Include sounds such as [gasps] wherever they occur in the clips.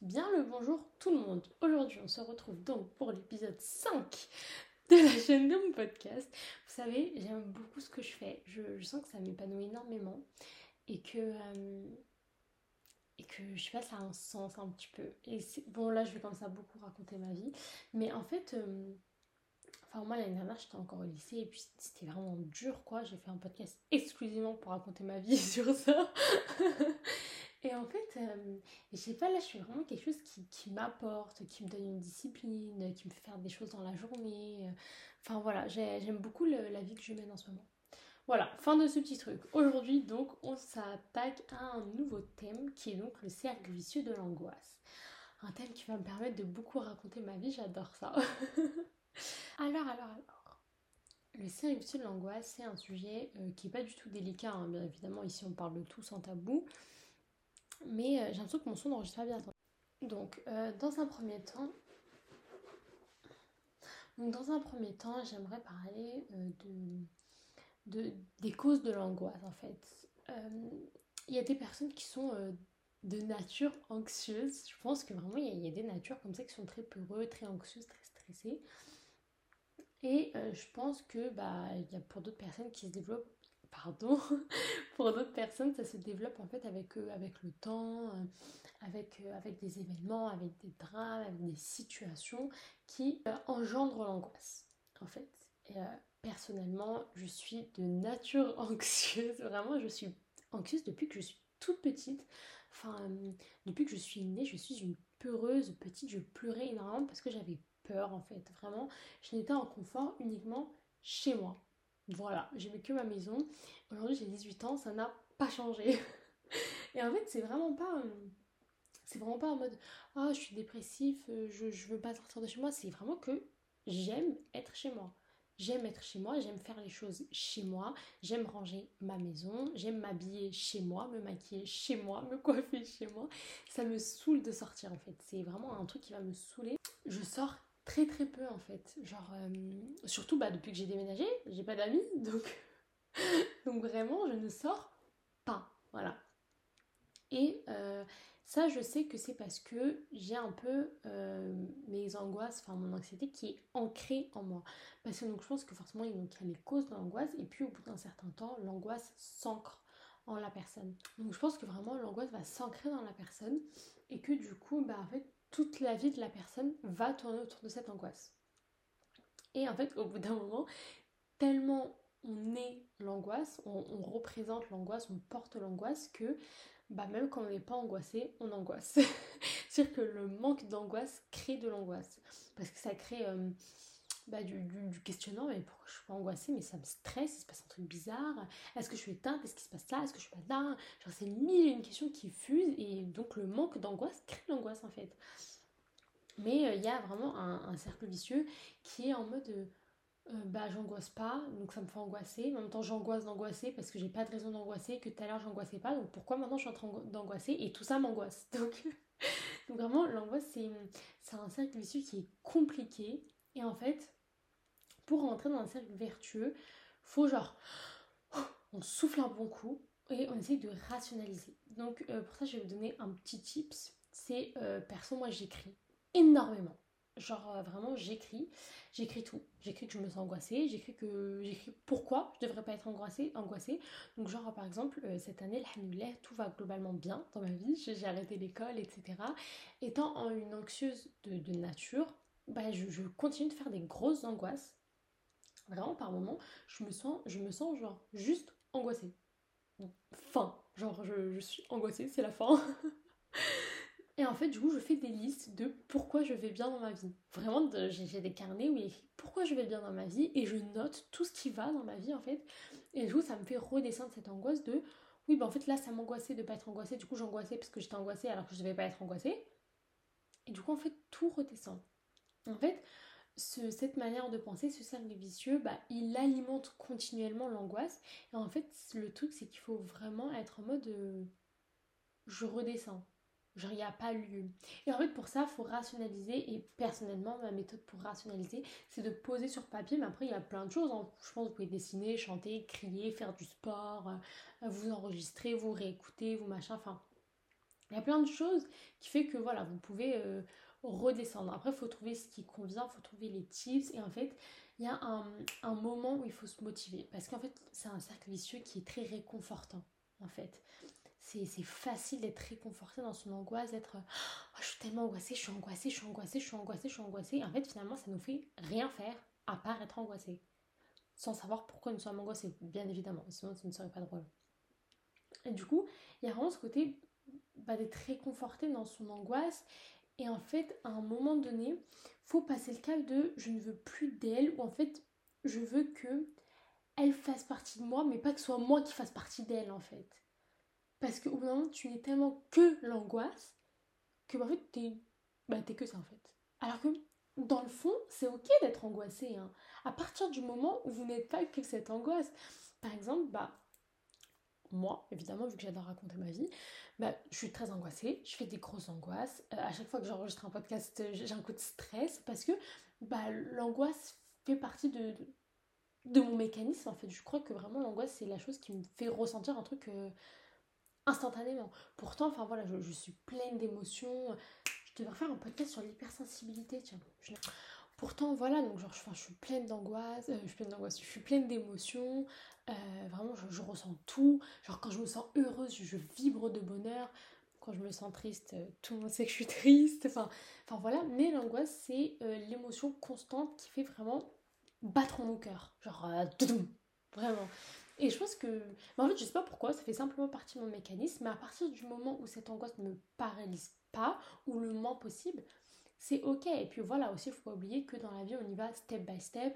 Bien le bonjour tout le monde. Aujourd'hui, on se retrouve donc pour l'épisode 5 de la chaîne de mon podcast. Vous savez, j'aime beaucoup ce que je fais. Je, sens que ça m'épanouit énormément et que euh, et que je ça a un sens un petit peu. Bon là, je vais comme ça beaucoup raconter ma vie, mais en fait. Euh, enfin, moi l'année dernière j'étais encore au lycée et puis c'était vraiment dur quoi. J'ai fait un podcast exclusivement pour raconter ma vie [laughs] sur ça. En fait, euh, je sais pas, là, je suis vraiment quelque chose qui, m'apporte, qui me donne une discipline, qui me fait faire des choses dans la journée. Enfin voilà, j'aime beaucoup la vie que je mène en ce moment. Voilà, fin de ce petit truc. Aujourd'hui, donc, on s'attaque à un nouveau thème qui est donc le cercle vicieux de l'angoisse. Un thème qui va me permettre de beaucoup raconter ma vie, j'adore ça. [laughs] alors, alors, alors. Le cercle vicieux de l'angoisse, c'est un sujet euh, qui n'est pas du tout délicat, hein. bien évidemment. Ici, on parle de tout sans tabou mais euh, j'ai l'impression que mon son n'enregistre pas bien. Donc, euh, dans un premier temps, donc dans un premier temps, j'aimerais parler euh, de, de, des causes de l'angoisse en fait. Il y a des personnes qui sont de nature anxieuse. Je pense que vraiment il y, a des natures comme ça qui sont très peureux, très anxieuses, très stressées. Et je pense que bah y a pour d'autres personnes qui se développent pardon, [laughs] pour d'autres personnes, ça se développe en fait avec, euh, avec le temps, euh, avec, euh, avec des événements, avec des drames, avec des situations qui engendrent l'angoisse. En fait, personnellement, je suis de nature [laughs] anxieuse. Vraiment, je suis anxieuse depuis que je suis toute petite. Enfin, depuis que je suis née, je suis une peureuse petite. Je pleurais énormément parce que j'avais peur en fait. Vraiment, je n'étais en confort uniquement chez moi. Voilà, j'ai que ma maison. Aujourd'hui, j'ai 18 ans, ça n'a pas changé. [laughs] Et en fait, c'est vraiment pas. Euh, c'est vraiment pas en mode Ah, je suis dépressif, euh, je, je veux pas sortir de chez moi. C'est vraiment que j'aime être chez moi. J'aime être chez moi, j'aime faire les choses chez moi, j'aime ranger ma maison, j'aime m'habiller chez moi, me maquiller chez moi, me coiffer chez moi. Ça me saoule de sortir en fait. C'est vraiment un truc qui va me saouler. Je sors très très peu en fait. Genre, euh, surtout bah, depuis que j'ai déménagé, j'ai pas d'amis, [laughs] donc, donc vraiment je ne sors pas. Voilà. Et euh, ça, je sais que c'est parce que j'ai un peu euh, mes angoisses, enfin mon anxiété qui est ancrée en moi. Parce que donc je pense que forcément il y a les causes de l'angoisse et puis au bout d'un certain temps, l'angoisse s'ancre en la personne. Donc je pense que vraiment l'angoisse va s'ancrer dans la personne et que du coup, bah en fait, toute la vie de la personne va tourner autour de cette angoisse. Et en fait, au bout d'un moment, tellement on est l'angoisse, on, représente l'angoisse, on porte l'angoisse que bah même quand on n'est pas angoissé, on angoisse. [laughs] C'est-à-dire que le manque d'angoisse crée de l'angoisse. Parce que ça crée euh, bah, du, questionnement, mais pourquoi je suis pas angoissée, mais ça me stresse, il se passe un truc bizarre, est-ce que je suis éteinte, est-ce qu'il se passe là, est-ce que je suis pas là, genre c'est mille et une questions qui fusent, et donc le manque d'angoisse crée l'angoisse en fait. Mais euh, il y a vraiment un, cercle vicieux qui est en mode euh, euh, bah j'angoisse pas, donc ça me fait angoisser. En même temps j'angoisse d'angoisser parce que j'ai pas de raison d'angoisser, que tout à l'heure j'angoissais pas, donc pourquoi maintenant je suis en train d'angoisser et tout ça m'angoisse? [laughs] Donc, donc vraiment l'angoisse c'est un cercle vicieux qui est compliqué et en fait pour rentrer dans un cercle vertueux, faut genre [gasps] on souffle un bon coup et on essaye de rationaliser. Donc pour ça je vais vous donner un petit tips. C'est perso moi j'écris énormément. Genre euh, vraiment j'écris, j'écris tout. J'écris que je me sens angoissée, j'écris que j'écris pourquoi je devrais pas être angoissée, angoissée. Donc genre par exemple euh, cette année, tout va globalement bien dans ma vie, j'ai arrêté l'école, etc. Étant une anxieuse de, nature, bah, je, continue de faire des grosses angoisses. Vraiment par moments, je me sens, je me sens genre juste angoissée. Fin, genre je, suis angoissée, c'est la fin. [laughs] Et en fait, du coup, je fais des listes de pourquoi je vais bien dans ma vie. Vraiment, j'ai des carnets où il écrit pourquoi je vais bien dans ma vie et je note tout ce qui va dans ma vie en fait. Et du coup, ça me fait redescendre cette angoisse de oui, bah en fait là, ça m'angoissait de pas être angoissée. Du coup, j'angoissais parce que j'étais angoissée alors que je devais pas être angoissée. Et du coup, en fait, tout redescend. En fait, cette manière de penser, ce cercle vicieux, bah, il alimente continuellement l'angoisse. Et en fait, le truc, c'est qu'il faut vraiment être en mode euh, je redescends. Genre, il n'y a pas lieu. Et en fait, pour ça, il faut rationaliser. Et personnellement, ma méthode pour rationaliser, c'est de poser sur papier. Mais après, il y a plein de choses. Hein. Je pense que vous pouvez dessiner, chanter, crier, faire du sport, euh, vous enregistrer, vous réécouter, vous machin. Enfin, Il y a plein de choses qui fait que voilà, vous pouvez euh, redescendre. Après, il faut trouver ce qui convient, il faut trouver les tips. Et en fait, il y a un, moment où il faut se motiver. Parce qu'en fait, c'est un cercle vicieux qui est très réconfortant. En fait, c'est facile d'être réconforté dans son angoisse, d'être oh, je suis tellement angoissée, je suis angoissée, je suis angoissée, je suis angoissée, je suis angoissée. Et en fait, finalement, ça nous fait rien faire à part être angoissée. Sans savoir pourquoi nous sommes angoissés, bien évidemment. Sinon, ça ne serait pas drôle. Et du coup, il y a vraiment ce côté bah, d'être réconforté dans son angoisse. Et en fait, à un moment donné, faut passer le cap de je ne veux plus d'elle, ou en fait, je veux que elle fasse partie de moi, mais pas que ce soit moi qui fasse partie d'elle, en fait. Parce qu'au bout d'un moment, tu n'es tellement que l'angoisse que, bah, en fait, t'es bah, que ça, en fait. Alors que, dans le fond, c'est ok d'être angoissé. Hein. À partir du moment où vous n'êtes pas que cette angoisse. Par exemple, bah, moi, évidemment, vu que j'adore raconter ma vie, bah, je suis très angoissée, je fais des grosses angoisses. Euh, à chaque fois que j'enregistre un podcast, j'ai un coup de stress parce que bah, l'angoisse fait partie de, de, mon mécanisme. En fait, je crois que vraiment l'angoisse, c'est la chose qui me fait ressentir un truc euh, instantanément. Pourtant, enfin voilà, je, suis pleine d'émotions. Je devrais faire un podcast sur l'hypersensibilité, tiens. Pourtant, voilà, donc genre, je, suis pleine euh, je suis pleine d'angoisse, je suis pleine d'émotions, euh, vraiment, je, ressens tout. Genre, quand je me sens heureuse, je, vibre de bonheur. Quand je me sens triste, euh, tout le monde sait que je suis [laughs] triste. Enfin, enfin voilà, mais l'angoisse, c'est euh, l'émotion constante qui fait vraiment battre mon cœur. Genre, vraiment. Et je pense que. Mais en fait, je sais pas pourquoi, ça fait simplement partie de mon mécanisme, mais à partir du moment où cette angoisse ne me paralyse pas, ou le moins possible, c'est ok. Et puis voilà, aussi, il faut pas oublier que dans la vie, on y va step by step.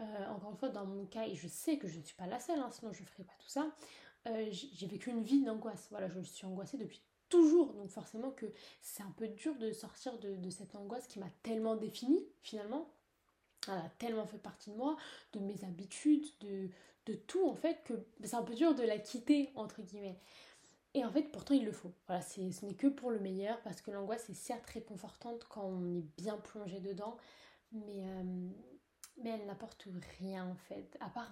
Euh, encore une fois, dans mon cas, et je sais que je ne suis pas la seule, hein, sinon je ne ferais pas tout ça, euh, j'ai vécu une vie d'angoisse. Voilà, je suis angoissée depuis toujours. Donc forcément que c'est un peu dur de sortir de, cette angoisse qui m'a tellement définie finalement. Elle a tellement fait partie de moi, de mes habitudes, de, de tout en fait, que c'est un peu dur de la quitter entre guillemets. Et en fait, pourtant, il le faut. Voilà, ce n'est que pour le meilleur parce que l'angoisse est certes réconfortante quand on est bien plongé dedans, mais, euh, mais elle n'apporte rien en fait, à part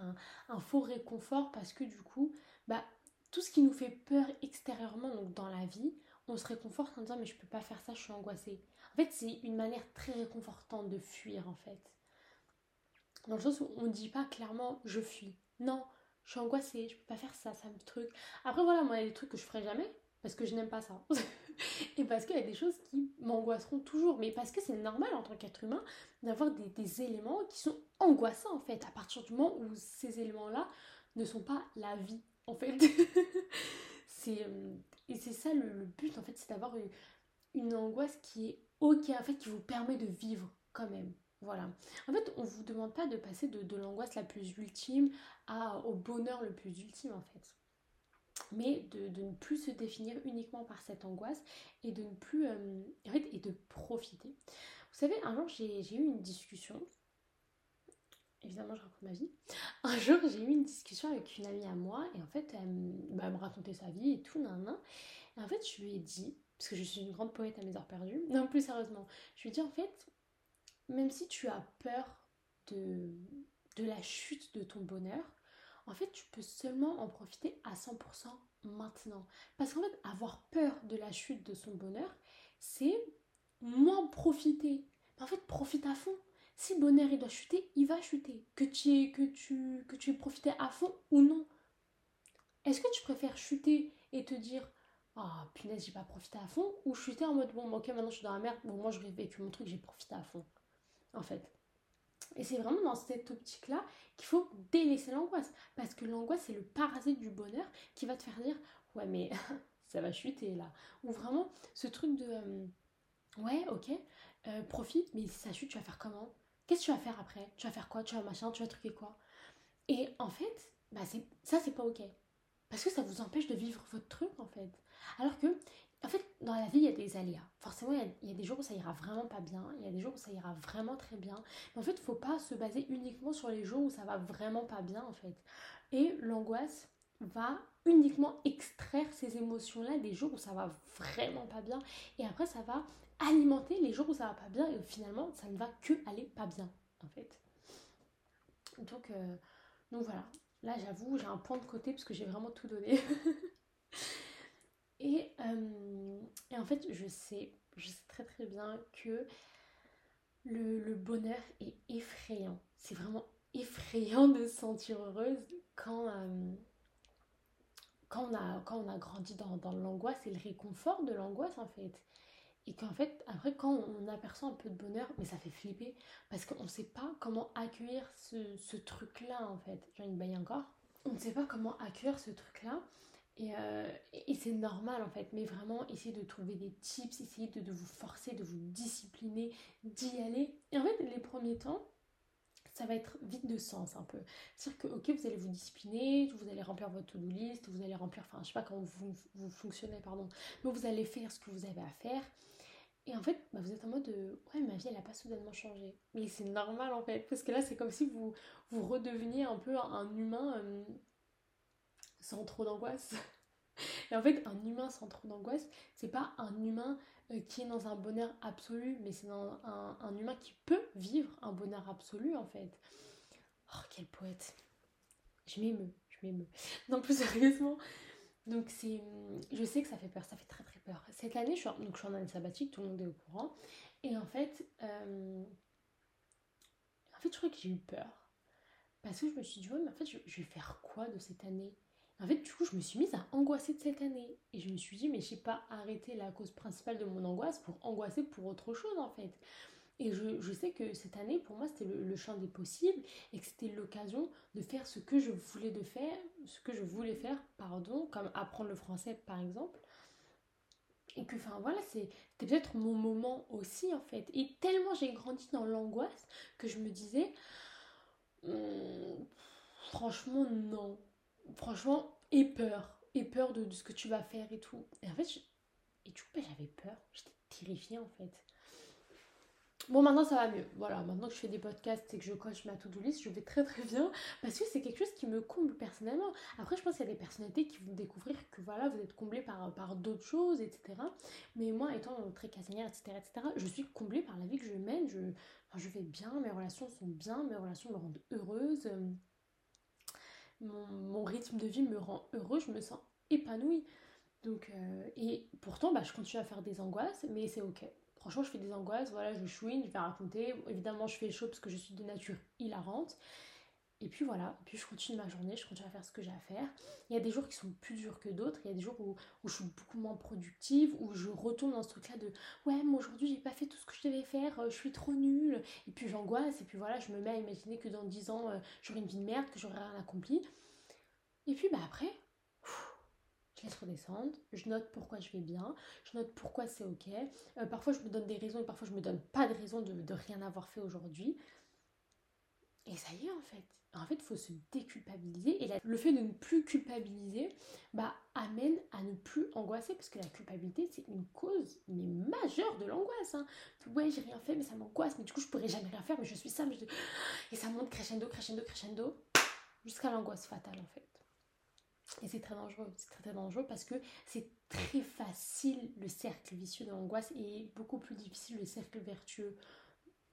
un, faux réconfort parce que du coup, bah, tout ce qui nous fait peur extérieurement, donc dans la vie, on se réconforte en disant mais je peux pas faire ça, je suis angoissée. En fait, c'est une manière très réconfortante de fuir en fait. Dans le sens où on ne dit pas clairement je fuis. Non, je suis angoissée, je peux pas faire ça, ça me truc. Après voilà, moi il y a des trucs que je ferai jamais parce que je n'aime pas ça. [laughs] [laughs] et parce qu'il y a des choses qui m'angoisseront toujours. Mais parce que c'est normal en tant qu'être humain d'avoir des, éléments qui sont angoissants en fait, à partir du moment où ces éléments-là ne sont pas la vie en fait. [laughs] euh, et c'est ça le, but en fait, c'est d'avoir une, angoisse qui est ok, en fait, qui vous permet de vivre quand même. Voilà. En fait, on vous demande pas de passer de, de l'angoisse la plus ultime à, au bonheur le plus ultime en fait mais de, ne plus se définir uniquement par cette angoisse et de ne plus euh, et de profiter. Vous savez, un jour j'ai eu une discussion, évidemment je raconte ma vie, un [laughs] jour j'ai eu une discussion avec une amie à moi et en fait elle, bah, me racontait sa vie et tout, nan, nan. et en fait je lui ai dit, parce que je suis une grande poète à mes heures perdues, non plus sérieusement, je lui ai dit en fait, même si tu as peur de, de la chute de ton bonheur, en fait, tu peux seulement en profiter à 100% maintenant. Parce qu'en fait, avoir peur de la chute de son bonheur, c'est moins profiter. en fait, profite à fond. Si le bonheur il doit chuter, il va chuter. Que tu aies, que tu, que tu aies profité à fond ou non. Est-ce que tu préfères chuter et te dire Ah, oh, punaise, j'ai pas profité à fond Ou chuter en mode Bon, ok, maintenant je suis dans la merde. Bon, moi, je vécu mon truc, j'ai profité à fond. En fait. Et c'est vraiment dans cette optique-là qu'il faut délaisser l'angoisse. Parce que l'angoisse, c'est le parasite du bonheur qui va te faire dire Ouais, mais [laughs] ça va chuter là. Ou vraiment ce truc de euh, Ouais, ok, euh, profite, mais si ça chute, tu vas faire comment? Qu'est-ce que tu vas faire après? Tu vas faire quoi? Tu vas machin Tu vas truquer quoi? Et en fait, bah ça, c'est pas ok. Parce que ça vous empêche de vivre votre truc en fait. Alors que en fait, dans la vie, il y a des aléas. Forcément, il y, a, des jours où ça ira vraiment pas bien, il y a des jours où ça ira vraiment très bien. Mais en fait, il faut pas se baser uniquement sur les jours où ça va vraiment pas bien, en fait. Et l'angoisse va uniquement extraire ces émotions-là des jours où ça va vraiment pas bien. Et après, ça va alimenter les jours où ça va pas bien. Et finalement, ça ne va que aller pas bien, en fait. Donc, euh, donc voilà. Là, j'avoue, j'ai un point de côté parce que j'ai vraiment tout donné. [laughs] Et, euh, et, en fait, je sais, très très bien que le, bonheur est effrayant. C'est vraiment effrayant de se sentir heureuse quand, euh, quand, on, a, quand on a grandi dans, dans l'angoisse et le réconfort de l'angoisse en fait. Et qu'en fait, après, quand on aperçoit un peu de bonheur, mais ça fait flipper parce qu'on ne sait pas comment accueillir ce, ce truc-là en fait. J'en ai une baille encore. On ne sait pas comment accueillir ce truc-là. Et, euh, et c'est normal en fait, mais vraiment essayer de trouver des tips, essayer de, vous forcer, de vous discipliner, d'y aller. Et en fait, les premiers temps, ça va être vide de sens un peu. C'est-à-dire que, ok, vous allez vous discipliner, vous allez remplir votre to-do list, vous allez remplir, enfin, je sais pas comment vous, vous fonctionnez, pardon, mais vous allez faire ce que vous avez à faire. Et en fait, bah, vous êtes en mode, de, ouais, ma vie, elle n'a pas soudainement changé. Mais c'est normal, en fait, parce que là, c'est comme si vous, vous redeveniez un peu un, humain euh, sans trop d'angoisse. Et en fait, un humain sans trop d'angoisse, c'est pas un humain euh, qui est dans un bonheur absolu, mais c'est un, un, humain qui peut vivre un bonheur absolu en fait. Oh, quel poète. Je m'émeus, je m'émeus. [laughs] Non, plus sérieusement. Donc c'est, je sais que ça fait peur, ça fait très très peur. Cette année, je suis, en, donc, je suis en année sabbatique, tout le monde est au courant. Et en fait, euh, en fait, je crois que j'ai eu peur. Parce que je me suis dit, ouais, mais en fait, je vais faire quoi de cette année? En fait, du coup, je me suis mise à angoisser de cette année. Et je me suis dit, mais je pas arrêté la cause principale de mon angoisse pour angoisser pour autre chose, en fait. Et je, sais que cette année, pour moi, c'était le, champ des possibles et que c'était l'occasion de faire ce que je voulais de faire, ce que je voulais faire, pardon, comme apprendre le français, par exemple. Et que, enfin, voilà, c'était peut-être mon moment aussi, en fait. Et tellement j'ai grandi dans l'angoisse que je me disais, hum, franchement, non franchement, aie peur. Aie peur de, ce que tu vas faire et tout. Et en fait, et du coup, bah, j'avais peur. J'étais terrifiée en fait. Bon, maintenant ça va mieux. Voilà, maintenant que je fais des podcasts et que je coche ma to-do list, je vais très très bien parce que c'est quelque chose qui me comble personnellement. Après, je pense qu'il y a des personnalités qui vont découvrir que voilà, vous êtes comblé par, par d'autres choses, etc. Mais moi, étant très casanière, etc., etc., je suis comblée par la vie que je mène. Je, je vais bien, mes relations sont bien, mes relations me rendent heureuse mon, rythme de vie me rend heureux, je me sens épanouie. Donc, euh, et pourtant, bah, je continue à faire des angoisses, mais c'est ok. Franchement, je fais des angoisses, voilà, je chouine, je vais raconter. Évidemment, je fais chaud parce que je suis de nature hilarante. Et puis voilà, puis je continue ma journée, je continue à faire ce que j'ai à faire. Il y a des jours qui sont plus durs que d'autres, il y a des jours où, je suis beaucoup moins productive, où je retourne dans ce truc-là de ouais, moi aujourd'hui j'ai pas fait tout ce que je devais faire, euh, je suis trop nulle. Et puis j'angoisse, et puis voilà, je me mets à imaginer que dans 10 ans euh, j'aurai une vie de merde, que j'aurai rien accompli. Et puis bah après, je laisse redescendre, je note pourquoi je vais bien, je note pourquoi c'est ok. Euh, parfois je me donne des raisons et parfois je me donne pas de raison de rien avoir fait aujourd'hui. Et ça y est en fait. En fait, il faut se déculpabiliser. Et le fait de ne plus culpabiliser bah, amène à ne plus angoisser. Parce que la culpabilité, c'est une cause mais majeure de l'angoisse. Hein. Ouais, j'ai rien fait, mais ça m'angoisse. Mais du coup, je pourrais jamais rien faire, mais je suis ça. Et ça monte crescendo, crescendo, crescendo. Jusqu'à l'angoisse fatale, en fait. Et c'est très dangereux. C'est très, très dangereux parce que c'est très facile le cercle vicieux de l'angoisse et beaucoup plus difficile le cercle vertueux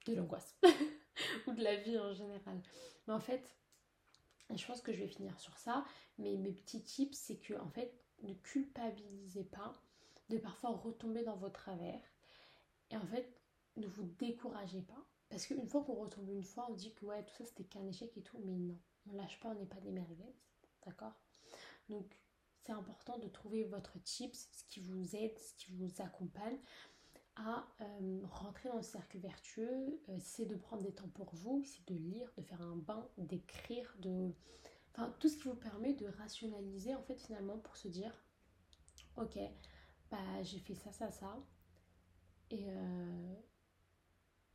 de l'angoisse. [laughs] ou de la vie en général. Mais en fait, je pense que je vais finir sur ça. Mais mes petits tips, c'est que en fait, ne culpabilisez pas de parfois retomber dans vos travers. Et en fait, ne vous découragez pas. Parce qu'une fois qu'on retombe une fois, on dit que ouais, tout ça c'était qu'un échec et tout. Mais non, on lâche pas, on n'est pas des merveilles. D'accord? Donc, c'est important de trouver votre tips, ce qui vous aide, ce qui vous accompagne à euh, rentrer dans le cercle vertueux, euh, c'est de prendre des temps pour vous, c'est de lire, de faire un bain, d'écrire, de... Enfin, tout ce qui vous permet de rationaliser, en fait, finalement, pour se dire, ok, bah, j'ai fait ça, ça, ça, et, euh,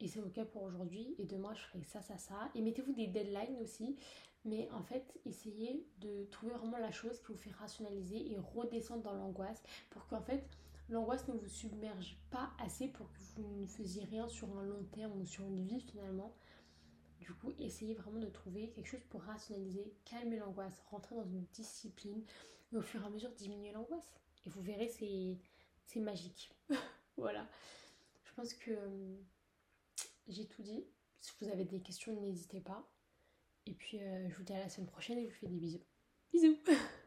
et c'est ok pour aujourd'hui, et demain, je ferai ça, ça, ça. Et mettez-vous des deadlines aussi, mais en fait, essayez de trouver vraiment la chose qui vous fait rationaliser et redescendre dans l'angoisse, pour qu'en fait, l'angoisse ne vous submerge pas assez pour que vous ne faisiez rien sur un long terme ou sur une vie finalement. Du coup, essayez vraiment de trouver quelque chose pour rationaliser, calmer l'angoisse, rentrer dans une discipline et au fur et à mesure diminuer l'angoisse. Et vous verrez, c'est magique. [laughs] voilà. Je pense que euh, j'ai tout dit. Si vous avez des questions, n'hésitez pas. Et puis, euh, je vous dis à la semaine prochaine et je vous fais des bisous. Bisous [laughs]